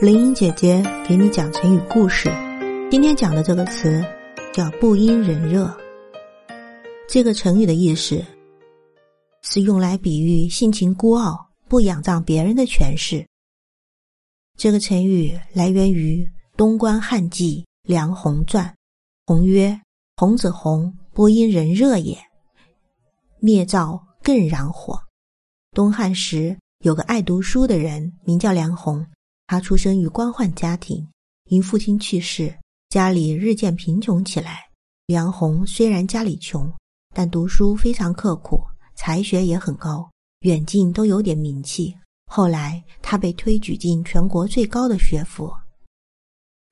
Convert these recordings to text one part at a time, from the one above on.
林英姐姐给你讲成语故事。今天讲的这个词叫“不因人热”。这个成语的意思是用来比喻性情孤傲、不仰仗别人的权势。这个成语来源于东关汉纪梁鸿传，鸿曰：“鸿子鸿，不因人热也。灭灶更燃火。”东汉时。有个爱读书的人，名叫梁鸿。他出生于官宦家庭，因父亲去世，家里日渐贫穷起来。梁鸿虽然家里穷，但读书非常刻苦，才学也很高，远近都有点名气。后来他被推举进全国最高的学府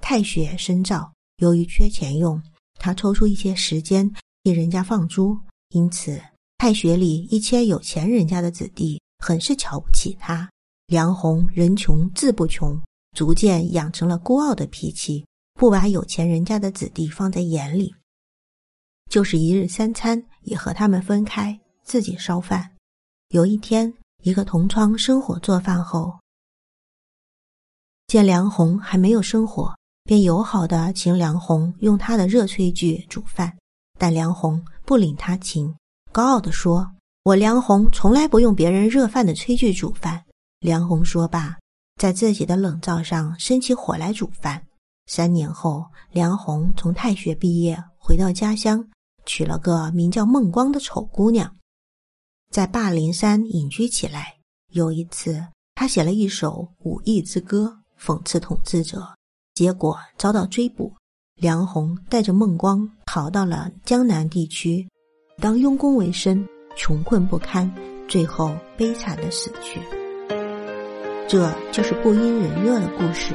太学深造。由于缺钱用，他抽出一些时间替人家放猪，因此太学里一些有钱人家的子弟。很是瞧不起他。梁鸿人穷志不穷，逐渐养成了孤傲的脾气，不把有钱人家的子弟放在眼里。就是一日三餐也和他们分开，自己烧饭。有一天，一个同窗生火做饭后，见梁鸿还没有生火，便友好的请梁鸿用他的热炊具煮饭。但梁鸿不领他情，高傲的说。我梁红从来不用别人热饭的炊具煮饭。梁红说罢，在自己的冷灶上生起火来煮饭。三年后，梁红从太学毕业，回到家乡，娶了个名叫孟光的丑姑娘，在霸陵山隐居起来。有一次，他写了一首武艺之歌，讽刺统治者，结果遭到追捕。梁红带着孟光逃到了江南地区，当佣工为生。穷困不堪，最后悲惨的死去。这就是不因人热的故事。